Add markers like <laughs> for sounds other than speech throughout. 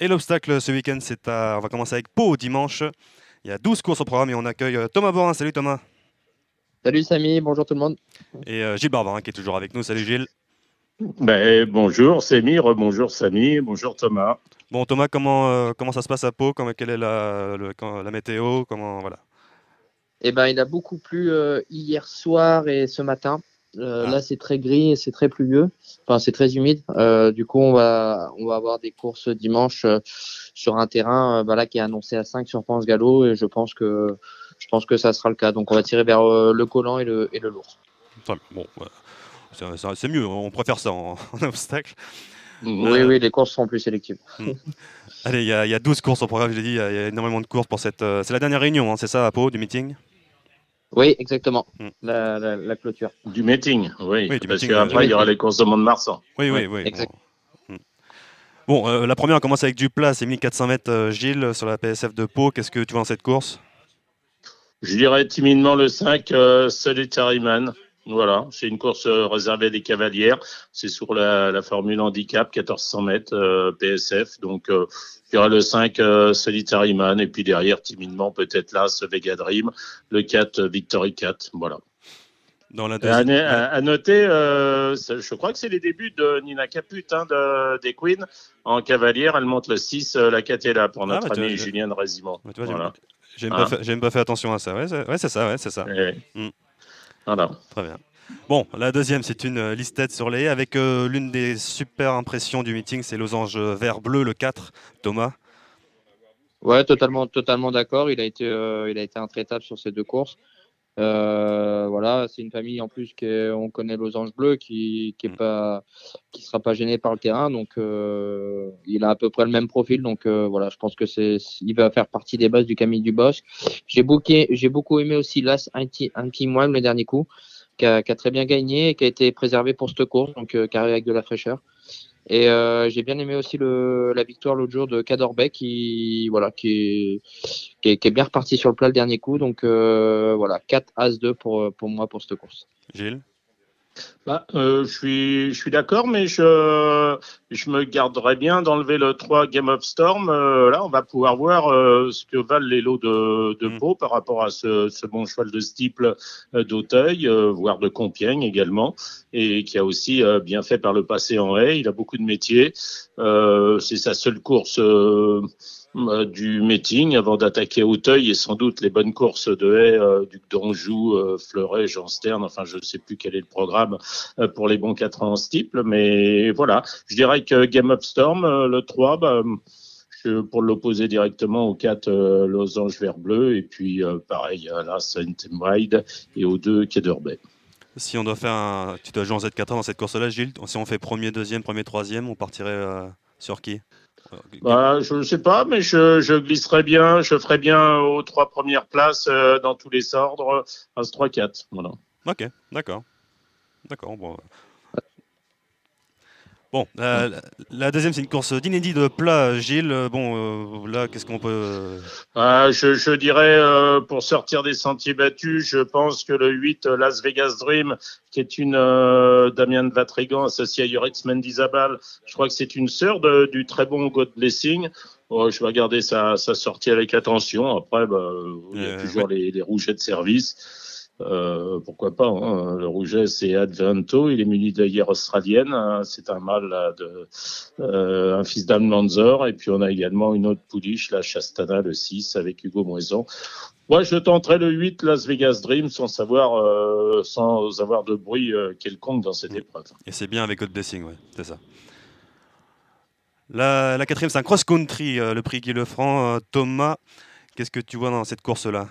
Et l'obstacle ce week-end, c'est à... on va commencer avec Pau dimanche. Il y a 12 courses au programme et on accueille euh, Thomas Borin. Salut Thomas. Salut Samy, bonjour tout le monde. Et euh, Gilles Barbarin qui est toujours avec nous. Salut Gilles. Ben, bonjour Samy, bonjour Samy, bonjour Thomas. Bon Thomas, comment, euh, comment ça se passe à Pau? Comment, Quelle est la, le- quand- la météo? Comment, voilà. Eh ben, il a beaucoup plu euh, hier soir et ce matin. Euh, Ah. Là, c'est très gris et c'est très pluvieux. Enfin, c'est très humide. Euh, du coup, on va, on va avoir des courses dimanche euh, sur un terrain euh, bah, qui est annoncé à 5 sur Pense Gallo et je pense que je pense que ça sera le cas. Donc, on va tirer vers le collant et le, et le lourd. Bon, voilà. C'est- mieux, on préfère ça en, <laughs> en obstacle. Oui, oui, les courses seront plus sélectives. Allez, il y, y a 12 courses au programme, je l'ai dit, il y, a il y a énormément de courses pour cette. c'est la dernière réunion, hein, c'est ça, à Pau, du meeting? Oui, exactement. Hmm. La, la, la clôture. Du meeting, oui. Oui, du parce qu'après, oui. il y aura les courses de Mont-de-Marsan. Oui, oui, oui. exact. Bon. Bon, euh, la première, on commence avec du plat, c'est 1400 mètres, euh, Gilles, sur la PSF de Pau. Qu'est-ce que tu vois dans cette course? Je dirais timidement le 5, euh, Solitary Man. Voilà, c'est une course euh, réservée à des cavalières. C'est sur la, la formule handicap, 1400 mètres euh, PSF. Donc, euh, je dirais le 5, euh, Solitary Man. Et puis derrière, timidement, peut-être là, ce Vega Dream. Le 4, euh, Victory 4. Voilà. Dans la À, deuxième. à- à noter, je crois que c'est les débuts de Nina Caput, hein, de, des Queens. En cavalière, elle monte le 6, euh, la 4 est là pour Ah, notre bah, tu ami Julien vois, j'ai- Voilà. J'ai même, Hein pas fait- pas attention à ça. Ouais, c'est ouais, c'est ça, ouais, c'est ça. Eh, Mm. Voilà. Très bien. Bon, la deuxième, c'est une euh, listette sur les haies avec euh, l'une des super impressions du meeting, c'est losange vert-bleu, le 4, Thomas? Ouais, totalement, totalement d'accord. Il a été, euh, il a été intraitable sur ces deux courses. Euh, voilà, c'est une famille en plus que on connaît Losange Bleu qui, qui est Mm. pas, qui sera pas gêné par le terrain. Donc, euh, il a à peu près le même profil. Donc, euh, voilà, je pense que c'est, il va faire partie des bases du Camille du Bosque. J'ai beaucoup, j'ai beaucoup aimé aussi l'As Antimoine le dernier coup, qui a, qui a très bien gagné et qui a été préservé pour cette course, donc qui arrive avec de la fraîcheur. Et euh, j'ai bien aimé aussi le, la victoire l'autre jour de Cadorbec qui voilà qui est, qui est, bien reparti sur le plat le dernier coup. Donc euh, voilà, 4 As-2 pour, pour moi pour cette course. Gilles? Bah, euh, je suis, je suis d'accord, mais je, je me garderais bien d'enlever le 3 Game of Storm. Euh, là, on va pouvoir voir euh, ce que valent les lots de, de Mm. Pau par rapport à ce, ce bon cheval de Stiple euh, d'Auteuil, euh, voire de Compiègne également, et qui a aussi euh, bien fait par le passé en haie. Il a beaucoup de métiers. Euh, C'est sa seule course. Euh, du meeting avant d'attaquer Auteuil et sans doute les bonnes courses de haie, euh, Duc d'Anjou, euh, Fleuret, Jean Stern, enfin je ne sais plus quel est le programme pour les bons 4 ans en stiple, mais voilà, je dirais que Game of Storm, le 3, bah, pour l'opposer directement au 4 euh, Losange Vert Bleu, et puis pareil à la Saint Wide et au 2 Quai d'Urbay. Si on doit faire un. Tu dois jouer en Z4 dans cette course-là, Gilles? Si on fait premier, deuxième, premier, troisième, on partirait sur qui? Bah, je ne sais pas, mais je, je glisserai bien, je ferai bien aux trois premières places euh, dans tous les ordres, As 3-4. Voilà. Ok, d'accord. D'accord. Bon, bon euh, la, la deuxième, c'est une course d'inédit de plat, Gilles. Bon, euh, là, qu'est-ce qu'on peut. euh, Ah, je, je dirais, euh, pour sortir des sentiers battus, je pense que le 8, euh, Las Vegas Dream, qui est une euh, Damien de Vatrigan associé à Yoritz Mendizabal, je crois que c'est une sœur de- du très bon God Blessing. Oh, je vais regarder sa, sa sortie avec attention. Après, bah, il y a Euh, toujours les, les rougets de service. Euh, pourquoi pas hein. Le rouget, c'est Advento. Il est muni d'ailleurs australienne. hein. C'est un mâle de euh, un fils d'Anne Manzor. Et puis on a également une autre pouliche, la Chastana, le 6, avec Hugo Moison. Moi, je tenterai le 8, Las Vegas Dream, sans savoir, euh, sans avoir de bruit quelconque dans cette Mm. épreuve. Et c'est bien avec Blessing, ouais, c'est ça. La, la quatrième, c'est un cross-country, le prix Guy Lefranc. Thomas, qu'est-ce que tu vois dans cette course-là?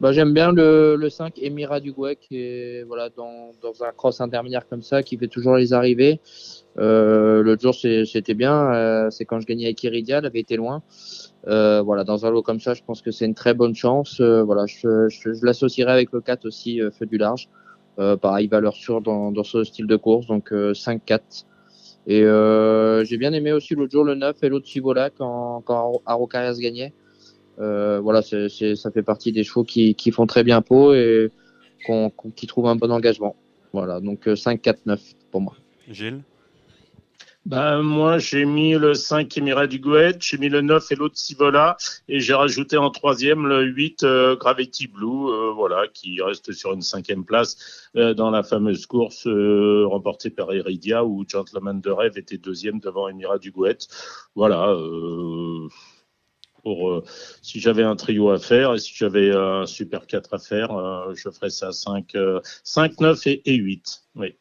Bah, j'aime bien le, le 5 Emira Dugouet qui est voilà, dans, dans un cross intermédiaire comme ça, qui fait toujours les arrivées. Euh, L'autre jour, c'était bien. Euh, c'est quand je gagnais avec Iridia, elle avait été loin. Euh, voilà, dans un lot comme ça, je pense que c'est une très bonne chance. Euh, voilà, je, je, je l'associerai avec le 4 aussi, euh, Feu du Large. Euh, pareil, valeur sûre dans, dans ce style de course, donc euh, 5-4. Et j'ai bien aimé aussi l'autre jour le 9 et l'autre Sivola quand, quand Arocarias gagnait. Euh, voilà, c'est, c'est, ça fait partie des chevaux qui, qui font très bien peau et qui trouvent un bon engagement. Voilà, donc euh, 5-4-9 pour moi. Gilles? Ben, moi, j'ai mis le 5 Emira du Gouet, j'ai mis le 9 et l'autre Sivola, et j'ai rajouté en troisième le 8 euh, Gravity Blue, euh, voilà, qui reste sur une cinquième place euh, dans la fameuse course euh, remportée par Iridia, où Gentleman de Rêve était deuxième devant Emira du Gouet. Voilà. Pour, si j'avais un trio à faire et si j'avais un Super 4 à faire, je ferais ça 5, 5 9 et, et 8. Oui.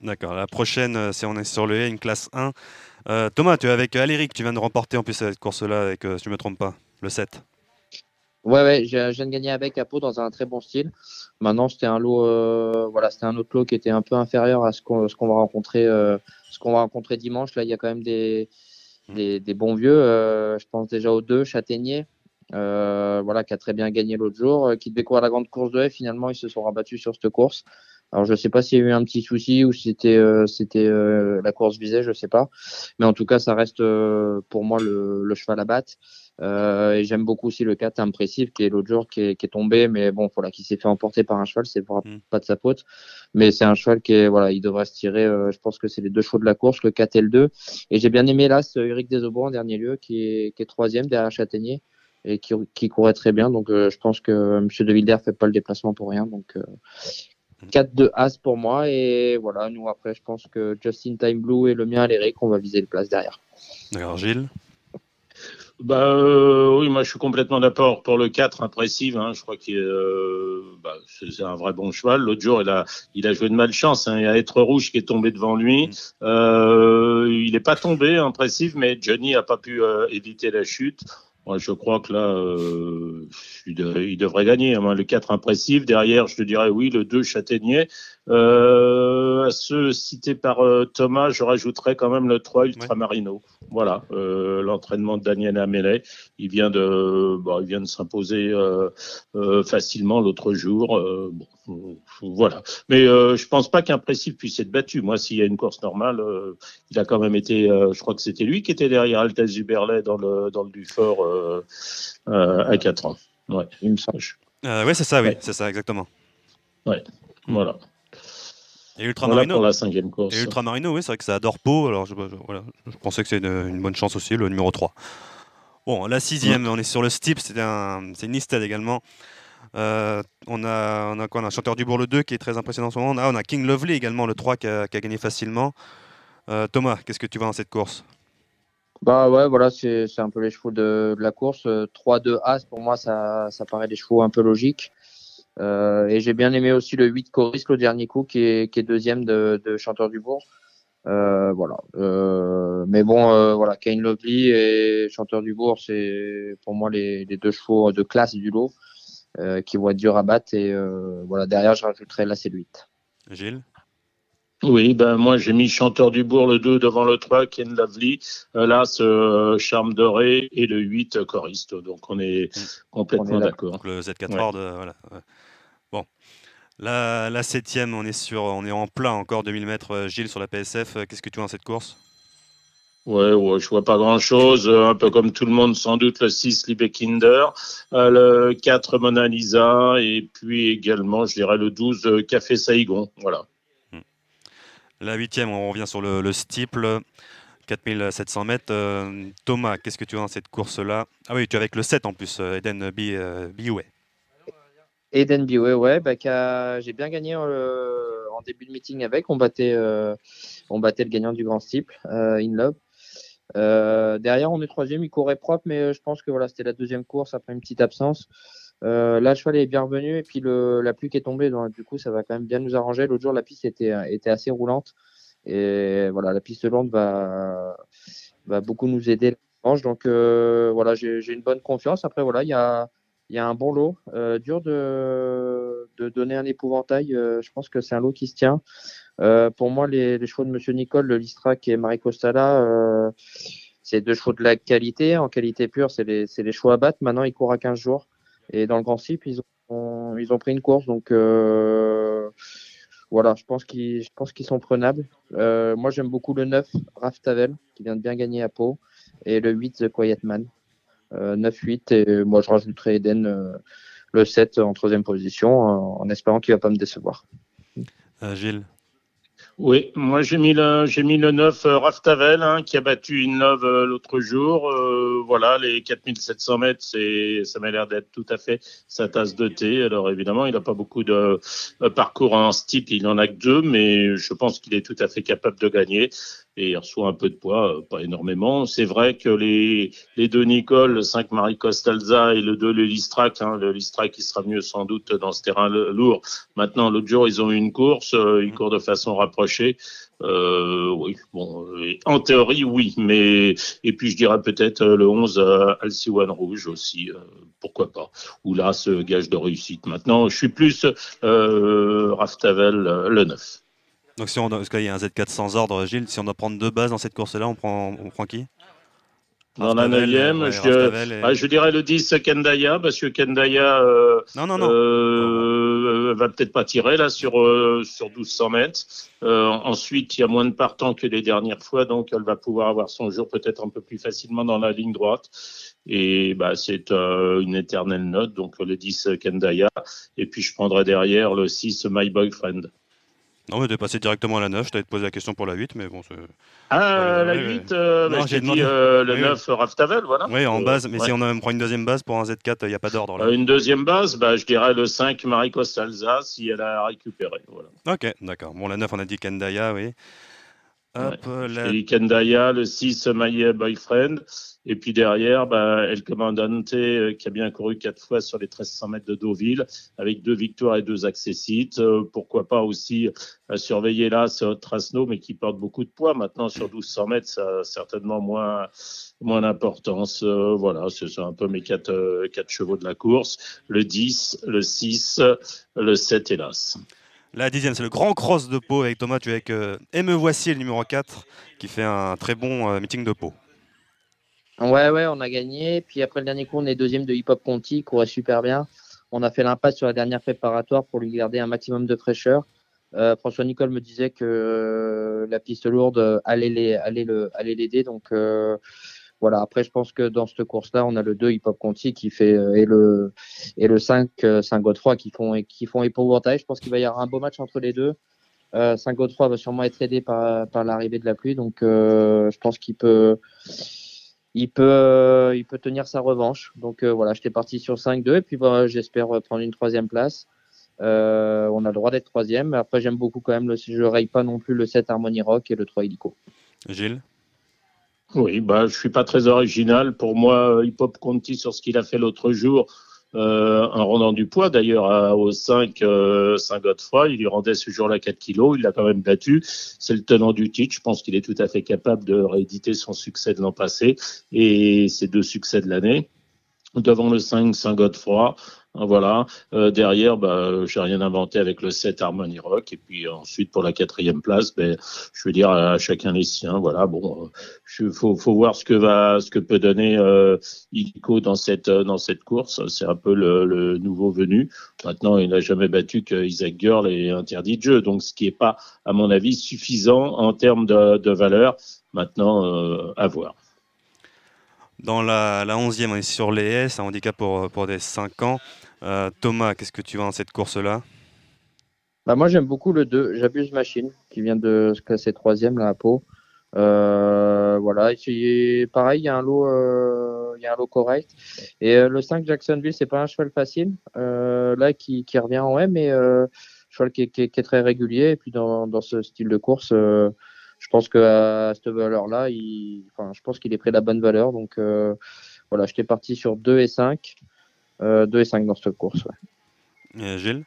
D'accord. La prochaine, euh, c'est on est sur le une classe 1. Euh, Thomas, tu es avec Aléric, tu viens de remporter en plus cette course-là, avec, euh, si je ne me trompe pas, le 7. Ouais, ouais, je, viens de gagner avec Apo dans un très bon style. Maintenant, c'était un lot, voilà, c'était un autre lot qui était un peu inférieur à ce qu'on, ce qu'on va rencontrer, ce qu'on va rencontrer dimanche. Là, il y a quand même des. Des, bons vieux. je pense déjà aux deux, Châtaignier, voilà, qui a très bien gagné l'autre jour, qui devait courir la grande course de F. Finalement, ils se sont rabattus sur cette course. Alors je sais pas s'il y a eu un petit souci ou si c'était euh, euh, la course visée, je sais pas. Mais en tout cas, ça reste euh, pour moi le, le, cheval à battre. Et j'aime beaucoup aussi le 4 impressif qui est l'autre jour qui est, qui est, tombé, mais bon voilà, qui s'est fait emporter par un cheval, c'est mm. pas de sa faute. Mais c'est un cheval qui est voilà, il devrait se tirer. je pense que c'est les deux chevaux de la course, le 4 et le 2. Et j'ai bien aimé là, ce Eric Desaubres en dernier lieu, qui est, qui est troisième derrière Châtaignier et qui, qui courait très bien. Donc je pense que Monsieur De Wilder fait pas le déplacement pour rien. Donc 4 de As pour moi. Et voilà, nous après, je pense que Justin Time Blue et le mien, Aléric, on va viser le place derrière. D'accord, Gilles? Bah euh, oui, moi je suis complètement d'accord pour le 4 impressive. Hein, je crois que euh, bah, c'est un vrai bon cheval. L'autre jour, il a, il a joué de malchance. Hein. Il y a Être Rouge qui est tombé devant lui. Mm. Euh, il n'est pas tombé impressive, mais Johnny a pas pu euh, éviter la chute. Moi, je crois que là, euh, il, devrait gagner. Hein. Le 4 impressif. Derrière, je te dirais oui, le 2 châtaignier. Euh, à ceux cités par euh, Thomas, je rajouterais quand même le 3 Ultramarino. Voilà, euh, l'entraînement de Daniel Amélet. Il vient de, bon, il vient de s'imposer euh, euh, facilement l'autre jour. Bon, voilà. Mais je pense pas qu'un précis puisse être battu. Moi, s'il y a une course normale, il a quand même été. je crois que c'était lui qui était derrière Altez Zuberlet dans le dans le Dufort à 4 ans. Ouais, il me semble. ouais, c'est ça, oui, c'est ça, exactement. Ouais, voilà. Et Ultramarino. pour la cinquième course. Et Ultramarino, oui, c'est vrai que ça adore Pau. Alors, je, voilà, je pensais que c'est une, bonne chance aussi, le numéro 3. Bon, la sixième, on est sur le Steep, c'est un, une Nisted également. Euh, on, a, on a quoi Chanteur du Bourg le 2 qui est très impressionnant en ce moment. On a, King Lovely également, le 3 qui a, gagné facilement. Euh, Thomas, qu'est-ce que tu vois dans cette course? Bah ouais, voilà, c'est un peu les chevaux de, la course. 3-2 As, pour moi, ça, ça paraît des chevaux un peu logiques. Euh, et j'ai bien aimé aussi le 8 Coris, le dernier coup, qui est, qui est deuxième de, Chanteur du Bourg. Euh, voilà. Euh, mais bon, euh, voilà, Kane Lovely et Chanteur du Bourg, c'est pour moi les, les, deux chevaux de classe du lot euh, qui vont être durs à battre. Et euh, voilà, derrière, je rajouterai là, c'est le 8. Gilles? Oui, ben moi j'ai mis Chanteur du Bourg le 2 devant le 3, Ken Lovely, là ce Charme Doré et le 8 Choriste. Donc on est mm. complètement d'accord. Le Z4 ouais. voilà. Bon. La, la septième, on est, sur, on est en plein encore 2000 mètres. Euh, Gilles sur la PSF, euh, qu'est-ce que tu vois dans cette course? Ouais, ouais, je vois pas grand chose. Euh, un peu comme tout le monde, sans doute le 6 Liebekinder, le 4 Mona Lisa, et puis également, je dirais, le 12 Café Saigon. Voilà. Hmm. La huitième, on revient sur le, le steeple. 4700 mètres. Thomas, qu'est-ce que tu vois dans cette course-là? Ah oui, tu es avec le 7 en plus, Eden Biouet. Eden Biway, ouais, bah, j'ai bien gagné euh, en début de meeting avec. On battait, euh, on battait le gagnant du grand steeple, euh, In Love. Euh, derrière, on est troisième, il courait propre, mais je pense que voilà, c'était la deuxième course après une petite absence. Euh, là, le cheval est bien revenu et puis le, la pluie qui est tombée, donc du coup, ça va quand même bien nous arranger. L'autre jour, la piste était, était assez roulante et voilà, la piste lente va, va beaucoup nous aider. Donc voilà, j'ai une bonne confiance. Après, voilà, il y a y a un bon lot. Euh, dur de, de, donner un épouvantail. Euh, je pense que c'est un lot qui se tient. Euh, pour moi, les, chevaux de Monsieur Nicole, le Listrac et Marie Costala, euh, c'est deux chevaux de la qualité. En qualité pure, c'est les, chevaux à battre. Maintenant, ils courent à 15 jours. Et dans le Grand Cip, ils ont, pris une course. Donc, euh, voilà, je pense qu'ils sont prenables. Moi, j'aime beaucoup le 9, Raph Tavel, qui vient de bien gagner à Pau, et le 8, The Quiet Man. 9-8 et moi je rajouterai Eden le 7 en troisième position en espérant qu'il va pas me décevoir. Gilles Oui, moi j'ai mis le j'ai mis le 9 euh, Raftavel hein, qui a battu une love euh, l'autre jour. Euh, voilà, les 4700 mètres, c'est ça m'a l'air d'être tout à fait sa tasse de thé. Alors évidemment, il n'a pas beaucoup de parcours en steep, il en a que deux, mais je pense qu'il est tout à fait capable de gagner et il reçoit un peu de poids, pas énormément. C'est vrai que les, les deux Nicole, le 5 Marie Costalza et le 2 le Listrac, hein, le Listrac qui sera mieux sans doute dans ce terrain lourd. Maintenant, l'autre jour, ils ont eu une course, ils courent de façon rapprochée. Euh, oui, bon, en théorie, oui, mais et puis je dirais peut-être euh, le 11 euh, Alciwan Rouge aussi, euh, pourquoi pas. Ou là, ce gage de réussite. Maintenant, je suis plus euh, Raftavel le 9. Donc si on parce qu'il y a un Z4 sans ordre, Gilles, si on doit prendre deux bases dans cette course-là, on prend, on prend qui? Dans la neuvième, je, ah, je, dirais le 10 Kendaya, parce que Kendaya euh, non, non, non. Euh, va peut-être pas tirer là sur, euh, sur 1200 mètres. Euh, ensuite, il y a moins de partants que les dernières fois, donc elle va pouvoir avoir son jour peut-être un peu plus facilement dans la ligne droite. Et bah, c'est une éternelle note, donc le 10 Kendaya. Et puis je prendrai derrière le 6 My Boyfriend. Non, mais de passer directement à la 9, je t'avais posé la question pour la 8, mais bon. Ah, la 8, euh, bah, j'ai dit euh, le 9 Raftavel, voilà. Oui, en base, mais si on prend une deuxième base pour un Z4, il n'y a pas d'ordre là. Euh, une deuxième base, bah, je dirais le 5 Marie Costalza si elle a récupéré. Voilà. Ok, d'accord. Bon, la 9, on a dit Kendaya, oui. Hop, ouais. la... Kendaya, le 6 My Boyfriend. Et puis derrière, bah, El Comandante euh, qui a bien couru quatre fois sur les 1300 mètres de Deauville avec deux victoires et deux accessites. Euh, pourquoi pas aussi euh, surveiller là ce Trasno, mais qui porte beaucoup de poids. Maintenant, sur 1200 mètres, ça a certainement moins, moins d'importance. voilà, ce sont un peu mes quatre, chevaux de la course. Le 10, le 6, le 7, hélas. La dixième, c'est le grand cross de Pau avec Thomas. Tu es avec Et me voici, le numéro 4, qui fait un très bon meeting de Pau. Ouais, ouais, on a gagné. Puis après le dernier coup, on est deuxième de Hip Hop Conti, courait super bien. On a fait l'impasse sur la dernière préparatoire pour lui garder un maximum de fraîcheur. Euh, François Nicole me disait que euh, la piste lourde allait les, allait le, allait l'aider. Donc euh, voilà. Après, je pense que dans cette course-là, on a le 2 Hip Hop Conti qui fait et le et le 5 Saint Godefroy qui font qui font épouvantail. Je pense qu'il va y avoir un beau match entre les deux. Saint Godefroy va sûrement être aidé par par l'arrivée de la pluie. Donc je pense qu'il peut il peut, euh, il peut tenir sa revanche. Donc euh, voilà, j'étais parti sur 5-2 et puis bah, j'espère prendre une troisième place. Euh, on a le droit d'être troisième. Après, j'aime beaucoup quand même, le, je ne raye pas non plus le 7 Harmony Rock et le 3 Illico. Gilles? Oui, bah, je suis pas très original. Pour moi, Hip Hop Conti sur ce qu'il a fait l'autre jour, euh, en rendant du poids d'ailleurs au 5 euh, Saint Godefroy. Il lui rendait ce jour-là 4 kilos, il l'a quand même battu. C'est le tenant du titre. Je pense qu'il est tout à fait capable de rééditer son succès de l'an passé et ses deux succès de l'année. Devant le 5 Saint Godefroy, voilà. Euh, derrière, bah, j'ai rien inventé avec le 7 Harmony Rock. Et puis ensuite, pour la quatrième place, ben, je veux dire à chacun les siens. Voilà. Bon, il faut, faut, voir ce que va, ce que peut donner euh, dans cette dans cette course. C'est un peu le, nouveau venu. Maintenant, il n'a jamais battu que Isaac Girl et interdit de jeu. Donc, ce qui est pas, à mon avis, suffisant en termes de, valeur. Maintenant, euh, à voir. Dans la, la 11e, on est sur les S, un handicap pour, pour des 5 ans. Euh, Thomas, qu'est-ce que tu vois dans cette course-là? Bah Moi, j'aime beaucoup le 2, J'abuse Machine, qui vient de se classer 3e là, à Pau. Euh, voilà, pareil, il y a un lot, euh, il y a un lot correct. Et le 5 Jacksonville, c'est pas un cheval facile, là qui, revient en M, mais cheval qui, est très régulier. Et puis dans, ce style de course, je pense qu'à cette valeur-là, je pense qu'il est près de la bonne valeur. Donc voilà, j'étais parti sur 2 et 5. 2 euh, et 5 dans cette course. Ouais. Gilles?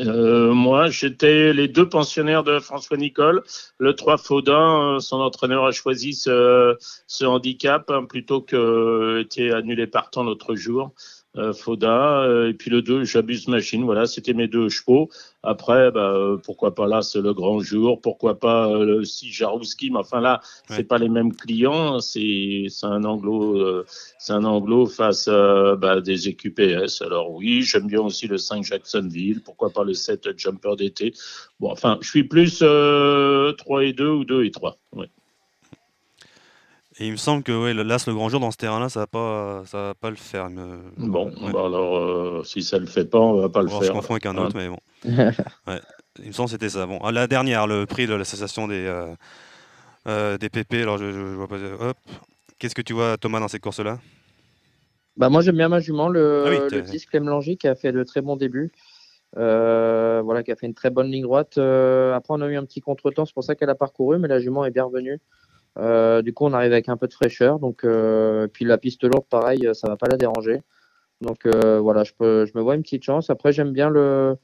Euh, moi, j'étais les deux pensionnaires de François Nicole. Le 3 Faudin, euh, son entraîneur a choisi ce, ce handicap hein, plutôt que était annulé partant l'autre jour. Euh, Foda, euh, et puis le 2, J'abuse Machine. Voilà, c'était mes deux chevaux. Après, bah, euh, pourquoi pas là, c'est le grand jour. Pourquoi pas le 6 Jarouski. Mais enfin là, ouais. c'est pas les mêmes clients. C'est un anglo, c'est un anglo face à bah, des EQPS. Alors oui, j'aime bien aussi le 5 Jacksonville. Pourquoi pas le 7 Jumper d'été. Bon, enfin, je suis plus 3 et 2 ou 2 et 3. Ouais. Et il me semble que ouais, l'As, le grand jour dans ce terrain-là, ça va pas, ça va pas le faire. Me... Bon, ouais. bah alors euh, si ça le fait pas, on va pas le faire. On se confond avec un autre, hein. mais bon. <laughs> ouais. Il me semble que c'était ça. Bon, la dernière, le prix de l'association des, des PP. Alors, je, vois pas. Hop. Qu'est-ce que tu vois, Thomas, dans ces courses-là bah moi j'aime bien ma jument, le, ah 10 Clem Langy qui a fait de très bons débuts. voilà, qui a fait une très bonne ligne droite. après, on a eu un petit contretemps, c'est pour ça qu'elle a parcouru, mais la jument est bien revenue. Euh, du coup, on arrive avec un peu de fraîcheur. Donc, euh, puis la piste lourde, pareil, ça va pas la déranger. Donc euh, voilà, je, peux, je me vois une petite chance. Après, j'aime bien le.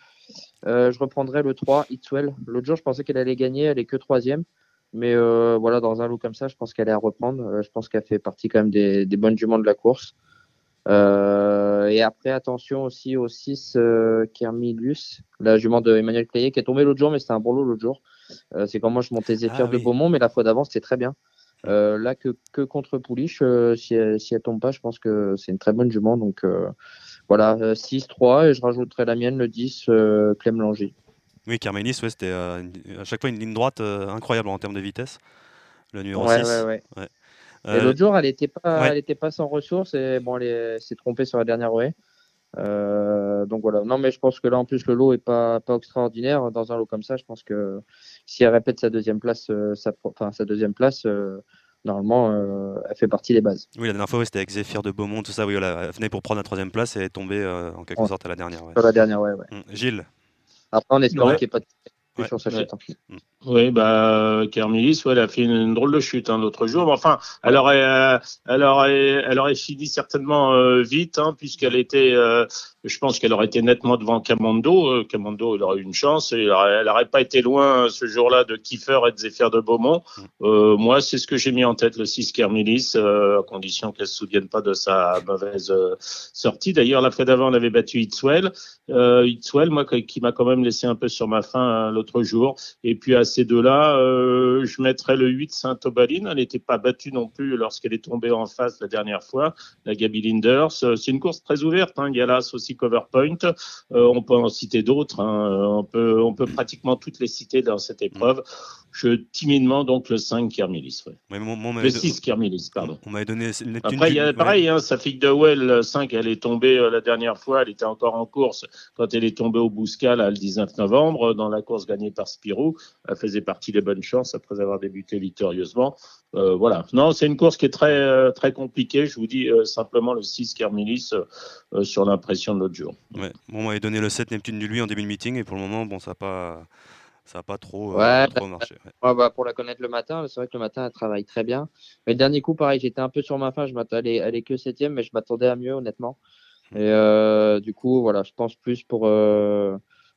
je reprendrai le 3, Itswell. L'autre jour, je pensais qu'elle allait gagner. Elle est que troisième. Mais voilà, dans un lot comme ça, je pense qu'elle est à reprendre. je pense qu'elle fait partie quand même des, des bonnes juments de la course. et après, attention aussi au 6 Kermilus, la jument de Emmanuel Clayet, qui est tombée l'autre jour, mais c'était un bon lot l'autre jour. Euh, c'est quand moi je montais Zéphyr ah de Beaumont, mais la fois d'avant c'était très bien. Euh, là que, que contre Pouliche, euh, si, elle, si elle tombe pas, je pense que c'est une très bonne jument. Donc voilà, 6-3 et je rajouterai la mienne, le 10, Clem Langer. Oui, Carmenis, ouais, c'était à chaque fois une ligne droite incroyable en termes de vitesse. Le numéro ouais, 6. Ouais, ouais. Et l'autre jour, elle n'était pas, elle était pas sans ressources et bon, elle s'est trompée sur la dernière rouée. Euh, donc voilà. Non, mais je pense que là, en plus, le lot est pas, pas extraordinaire. Dans un lot comme ça, je pense que si elle répète sa deuxième place, euh, sa, enfin, sa deuxième place, euh, normalement, elle fait partie des bases. Oui, la dernière fois, c'était avec Zephyr de Beaumont, tout ça. Oui, voilà, elle venait pour prendre la troisième place et est tombée en quelque sorte à la dernière. Ouais. la dernière, ouais. Hum, Gilles. Après, on espère qu'il n'y ait pas de sur sa chute. Hein. Oui, bah, Kermilis, ouais, elle a fait une, drôle de chute hein, l'autre jour. Mais enfin, elle aurait, euh, elle aurait, elle aurait fini certainement euh, vite, hein, puisqu'elle était, euh, je pense qu'elle aurait été nettement devant Camando. Camando, elle aurait eu une chance. Et elle n'aurait pas été loin ce jour-là de Kiefer et de Zéphyr de Beaumont. Mm. moi, c'est ce que j'ai mis en tête, le 6 Kermilis, à condition qu'elle se souvienne pas de sa mauvaise sortie. D'ailleurs, la fois d'avant, on avait battu Itzwell. Itzwell, moi, qui m'a quand même laissé un peu sur ma faim l'autre jour. Et puis à ces deux-là, euh, je mettrais le 8 Saint-Obaline. Elle n'était pas battue non plus lorsqu'elle est tombée en face la dernière fois, la Gabi Linders. Euh, c'est une course très ouverte. Hein. Il y a là aussi Coverpoint. Euh, on peut en citer d'autres. Hein. On, peut, on peut pratiquement toutes les citer dans cette épreuve. Je timidement donc le 5 Kermilis. le 6 Kermilis, pardon. On m'avait donné Après, il y a, pareil, hein, sa fille de Well, 5, elle est tombée la dernière fois. Elle était encore en course quand elle est tombée au Bouscal le 19 novembre dans la course gagnée par Spirou. Elle faisait partie des bonnes chances après avoir débuté victorieusement. Euh, voilà. Non, c'est une course qui est très, euh, très compliquée. Je vous dis euh, simplement le 6 Kermilis sur l'impression de l'autre jour. Ouais. Bon, on m'avait donné le 7 Neptune du lui en début de meeting et pour le moment, bon, ça n'a pas. Ça n'a pas trop, trop marché. Bah, pour la connaître le matin, c'est vrai que le matin, elle travaille très bien. Mais le dernier coup, pareil, j'étais un peu sur ma fin. Je m'attendais, elle est que septième, mais je m'attendais à mieux, honnêtement. Et du coup, voilà, je pense plus pour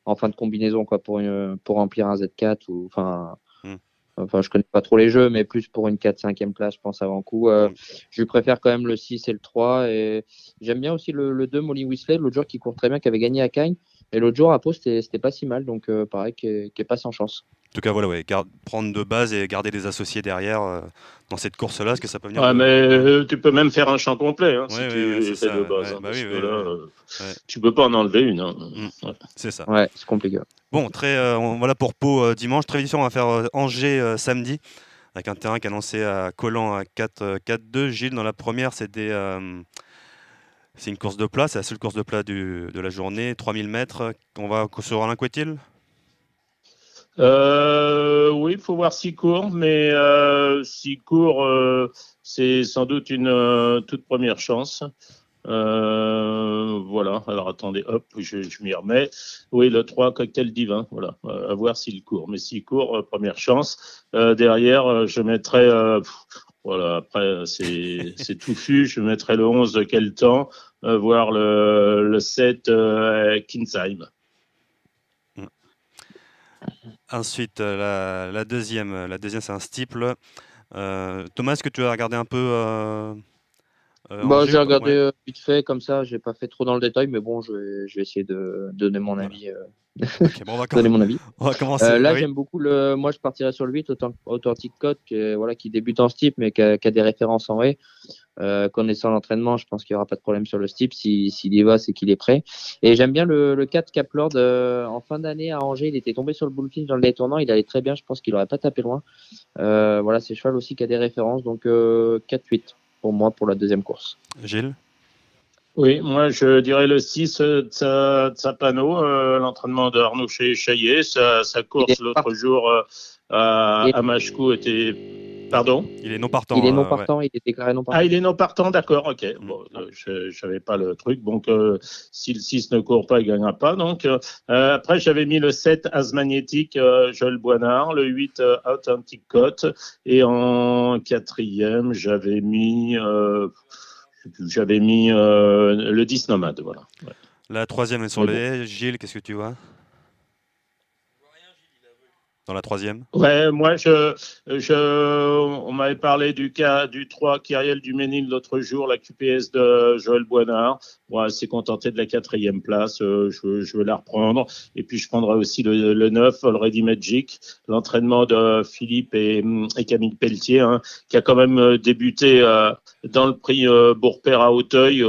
en fin de combinaison quoi pour une, pour remplir un Z4 ou enfin hmm. Enfin je connais pas trop les jeux mais plus pour une 4 5 e place je pense avant coup euh, je préfère quand même le 6 et le 3 et j'aime bien aussi le, le 2 Molly Whistler l'autre jour qui court très bien qui avait gagné à Cagnes et l'autre jour à Pau c'était pas si mal donc euh, pareil qui est, pas sans chance en tout cas, voilà, ouais, prendre de base et garder des associés derrière euh, dans cette course-là, parce que ça peut venir. Ouais, mais euh, tu peux même faire un champ complet hein, si tu fais de base. Hein, bah euh, tu peux pas en enlever une. Hein. Mm. C'est ça. Ouais, c'est compliqué. Bon, très, voilà pour Pau dimanche. Très vite, on va faire Angers samedi, avec un terrain qui est annoncé à Collant à 4-2. Gilles, dans la première, c'était. C'est une course de plat, c'est la seule course de plat de la journée, 3000 mètres. On va sur Alain Couetil euh, oui, il faut voir s'il court, mais euh, s'il court, euh, c'est sans doute une euh, toute première chance. Euh, voilà, alors attendez, hop, je, je m'y remets. Oui, le 3, cocktail divin, voilà, à voir s'il court. Mais s'il court, première chance. derrière, je mettrai, voilà, après, <laughs> c'est touffu, je mettrai le 11 de quel temps, voir le, le 7 Kinsheim. Ensuite, euh, la, deuxième, euh, la deuxième c'est un steeple. Euh, Thomas, est-ce que tu as regardé un peu bah, J'ai regardé vite fait comme ça, j'ai pas fait trop dans le détail, mais bon, je vais, essayer de, donner mon avis. on va <laughs> donner mon avis. <laughs> On va commencer. là, j'aime beaucoup le. Moi, je partirais sur le 8, Authentic Code, qui, voilà, qui débute en steep, mais qui a, des références en vrai. Euh, connaissant l'entraînement, je pense qu'il n'y aura pas de problème sur le steep. S'il y va, c'est qu'il est prêt. Et j'aime bien le, le 4 Caplord euh, en fin d'année à Angers. Il était tombé sur le bullfin dans le tournant. Il allait très bien. Je pense qu'il n'aurait pas tapé loin. Euh, voilà, c'est cheval aussi qui a des références. Donc 4-8 pour moi pour la deuxième course. Gilles Oui, moi je dirais le 6 de Sapano, l'entraînement de Arnaud Chaillet, sa, course l'autre jour à, à Machkou était Pardon Il est non partant. Il est non partant, il est déclaré non partant. Ah, il est non partant, d'accord, ok. Bon, euh, je savais pas le truc. Donc, euh, si le 6 ne court pas, il gagnera pas. Donc, euh, après, j'avais mis le 7 As Magnétique, Joël Boinard, le 8 Authentic Cote, et en quatrième, j'avais mis, j'avais mis le 10 Nomade, voilà. La troisième est sur les Gilles, qu'est-ce que tu vois? Dans la troisième? Ouais, moi, je, on m'avait parlé du cas du 3 Kyriel Duménil l'autre jour, la QPS de Joël Boinard. Moi, c'est contenté de la quatrième place. Euh, je, je vais la reprendre. Et puis, je prendrai aussi le, le 9, Already Magic, l'entraînement de Philippe et, et Camille Pelletier, hein, qui a quand même euh, débuté euh, dans le prix euh, Bourpère à Hauteuil.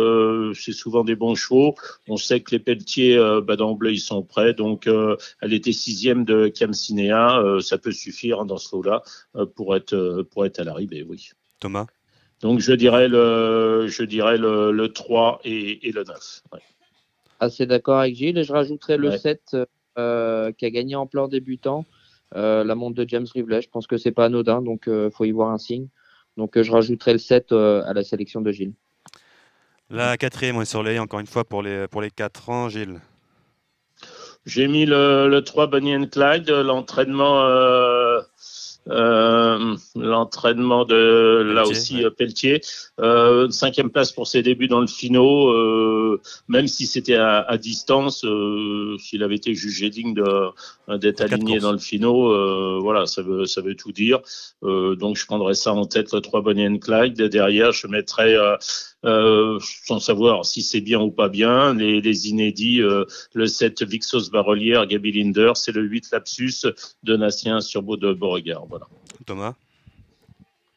c'est souvent des bons chevaux. On sait que les Pelletiers, bah, d'emblée, ils sont prêts. Donc, elle était sixième de Cam Cinéa. Euh, ça peut suffire dans ce lot-là euh, pour être euh, pour être à l'arrivée, oui. Thomas? Donc je dirais le je dirais le, le 3 et, et le 9. Assez d'accord avec Gilles. Et je rajouterais le 7 qui a gagné en plan débutant. la montre de James Rivley, je pense que c'est pas anodin, donc il faut y voir un signe. Donc je rajouterai le 7 à la sélection de Gilles. La quatrième, on est sur les, encore une fois, pour les, pour les 4 ans, Gilles. J'ai mis le, le 3 Bonnie and Clyde, l'entraînement euh, euh, l'entraînement de là aussi ouais. Pelletier. Euh, cinquième place pour ses débuts dans le finaux, euh, même si c'était à, à, distance, euh, s'il avait été jugé digne d'être aligné dans le finaux, euh, voilà, ça veut ça veut tout dire. donc je prendrais ça en tête le 3 Bonnie and Clyde. Derrière, je mettrais euh, sans savoir si c'est bien ou pas bien. Les, les inédits, euh, le 7 Vixos Barolière, Gabi Linder, c'est le 8 Lapsus de Natien sur Beau de Beauregard. Voilà. Thomas?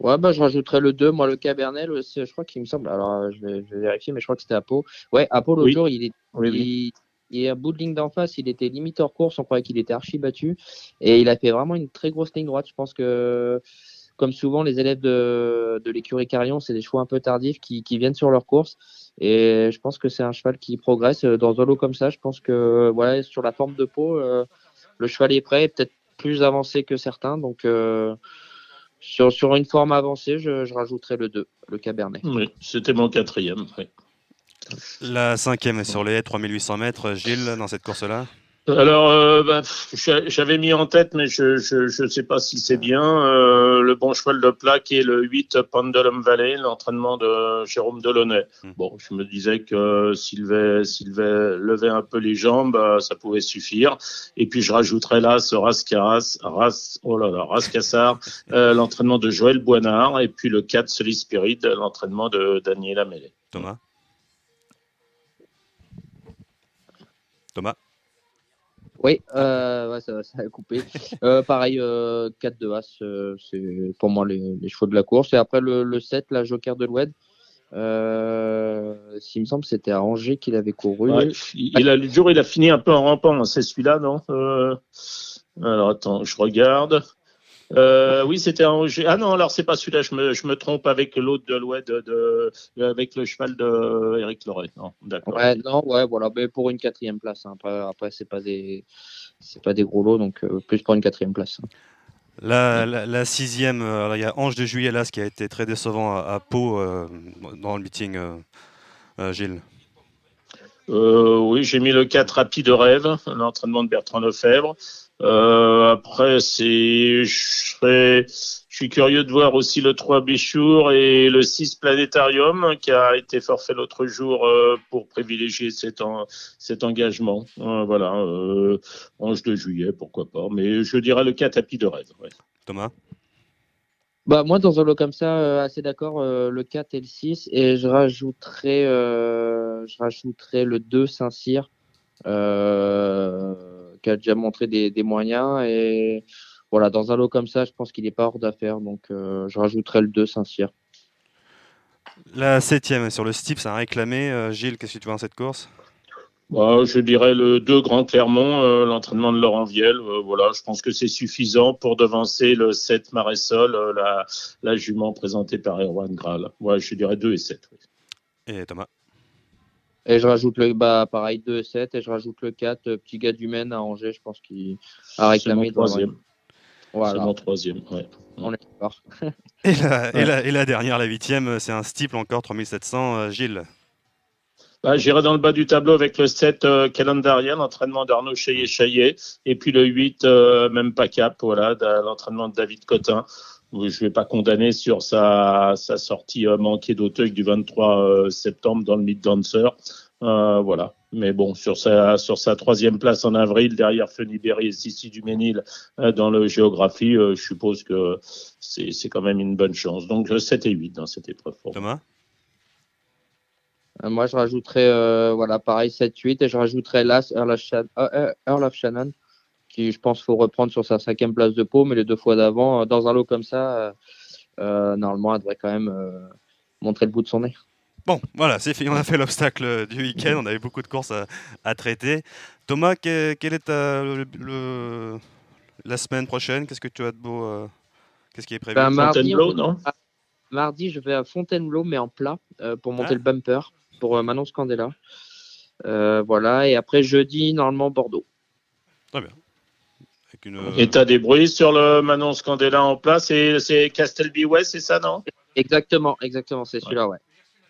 Ouais, bah, je rajouterais le 2, moi le Cabernet, je crois qu'il me semble, alors je vais, je vais, vérifier, mais je crois que c'était Apo. Ouais, Apo l'autre oui. jour, il est, oui, oui. il, il est à bout de ligne d'en face, il était limite hors course, on croyait qu'il était archi battu, et il a fait vraiment une très grosse ligne droite. Je pense que comme souvent les élèves de, de l'écurie Carillon, c'est des chevaux un peu tardifs qui, qui, viennent sur leur course. Et je pense que c'est un cheval qui progresse dans un lot comme ça. Je pense que voilà, sur la forme de peau, euh, le cheval est prêt, peut-être plus avancé que certains. Donc euh, sur, sur une forme avancée, je, je rajouterai le 2, le Cabernet. Oui, c'était mon quatrième. Oui. La cinquième est sur les 3800 mètres, Gilles, dans cette course-là? Alors, euh, bah, j'avais mis en tête, mais je je, je sais pas si c'est bien, euh, le bon cheval de plat qui est le 8 Pendulum Valley, l'entraînement de Jérôme Delaunay. Mmh. Bon, je me disais que s'il levait un peu les jambes, bah, ça pouvait suffire. Et puis, je rajouterais là ce Rascaras, Ras, oh là là, Rascassar, <laughs> euh, l'entraînement de Joël Boinard, et puis le 4 Solis Spirit, l'entraînement de Daniel Amélé. Thomas? Thomas? Oui, euh, ça, ça, a coupé. Euh, pareil, euh, 4 de As, euh, c'est pour moi les, chevaux de la course. Et après le, le 7, la Joker de l'Oued. Euh, S'il me semble, c'était à Angers qu'il avait couru. Il a, le jour, il a fini un peu en rampant. C'est celui-là, non Alors attends, je regarde. Euh, oui, c'était un Ah non, alors c'est pas celui-là. Je me, je me trompe avec l'autre de l'Oued, de, de, avec le cheval de Eric Loret. Non, d'accord. Ouais, non, ouais, voilà. Mais pour une quatrième place. Hein. Après, après c'est pas des, c'est pas des gros lots, donc euh, plus pour une quatrième place. Hein. La, la, la, sixième, alors il y a Ange de Juillet là, ce qui a été très décevant à, à Pau euh, dans le meeting, euh, Gilles. oui, j'ai mis le 4 rapide rêve, l'entraînement de Bertrand Lefebvre. Euh, après, c'est, je serais, je suis curieux de voir aussi le 3 Bichour et le 6 Planétarium qui a été forfait l'autre jour euh, pour privilégier cet, en, cet engagement. Euh, voilà, euh, 11 de juillet, pourquoi pas. Mais je dirais le 4 tapis de rêve. Ouais. Thomas? Bah, moi, dans un lot comme ça, euh, assez d'accord, euh, le 4 et le 6. Et je rajouterais, euh, je rajouterais le 2 Saint-Cyr. Euh, qui a déjà montré des, des, moyens. Et voilà, dans un lot comme ça, je pense qu'il n'est pas hors d'affaire. Donc, euh, je rajouterai le 2 Saint-Cyr. La septième sur le Stip, ça a réclamé. Euh, Gilles, qu'est-ce que tu vois dans cette course? Bah, je dirais le 2 Grand Clermont, euh, l'entraînement de Laurent Viel. Euh, voilà, je pense que c'est suffisant pour devancer le 7 Maresol, euh, la, la jument présentée par Erwan Graal. Ouais, je dirais 2 et 7. Oui. Et Thomas? Et je rajoute le, bah, pareil, 2 7 et je rajoute le 4, euh, petit gars du Maine à Angers, je pense qu'il a réclamé. C'est mon troisième. Voilà. C'est mon troisième, ouais. On est d'accord. <laughs> Et la, et, la, et la dernière, la huitième, c'est un steeple encore, 3700. euh, Gilles. Bah, J'irai dans le bas du tableau avec le 7 euh, calendarial, l'entraînement d'Arnaud Chaillet-Chaillet, et puis le 8, euh, même pas cap, voilà, l'entraînement de David Cotin. Je vais pas condamner sur sa, sortie euh, manquée d'Auteuil du 23 euh, septembre dans le Mid Dancer. Euh, voilà. Mais bon, sur sa, sur sa troisième place en avril, derrière Feniberi et Sissi Duménil dans le géographie, je suppose que c'est quand même une bonne chance. Donc euh, 7 et 8 dans cette épreuve. Thomas? Moi, je rajouterais, voilà, pareil, 7-8 et je rajouterais Las, Earl of Shannon, qui, je pense, faut reprendre sur sa cinquième place de peau, mais les deux fois d'avant, euh, dans un lot comme ça, euh, euh, normalement, elle devrait quand même euh, montrer le bout de son nez. Bon, voilà, c'est fini. On a fait l'obstacle du week-end. On avait beaucoup de courses à, à traiter. Thomas, que- quelle est ta, le- le- la semaine prochaine? Qu'est-ce que tu as de beau euh, Qu'est-ce qui est prévu? Ben, mardi, Fontainebleau, on- non mardi, je vais à Fontainebleau, mais en plat, euh, pour monter Ah. le bumper, pour euh, Manon Scandella. Euh, voilà, et après, jeudi, normalement, Bordeaux. Très bien. Avec une, Et t'as des bruits sur le Manon Scandella en place et c'est Castelby West, c'est ça, non? Exactement, exactement, c'est celui-là, ouais.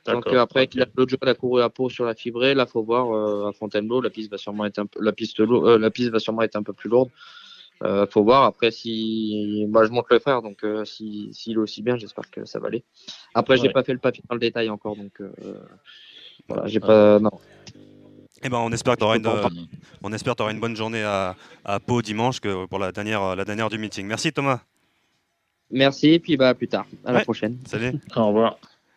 Donc euh, après, ok. la- l'autre jour, elle a couru à Pau sur la fibrée. Là, faut voir euh, à Fontainebleau, la piste va sûrement être un peu, la piste, euh, la piste va sûrement être un peu plus lourde. Euh, faut voir après si, moi je monte le faire, donc euh, si s'il est aussi bien, j'espère que ça va aller. Après, j'ai Ouais. pas fait le papier dans le détail encore, donc euh, voilà, j'ai pas, non. Eh ben, on espère que tu auras une, euh, on espère que t'auras une bonne journée à, à Pau dimanche que pour la dernière, la dernière du meeting. Merci Thomas. Merci, et puis bah à plus tard, à la prochaine. Salut. Au revoir.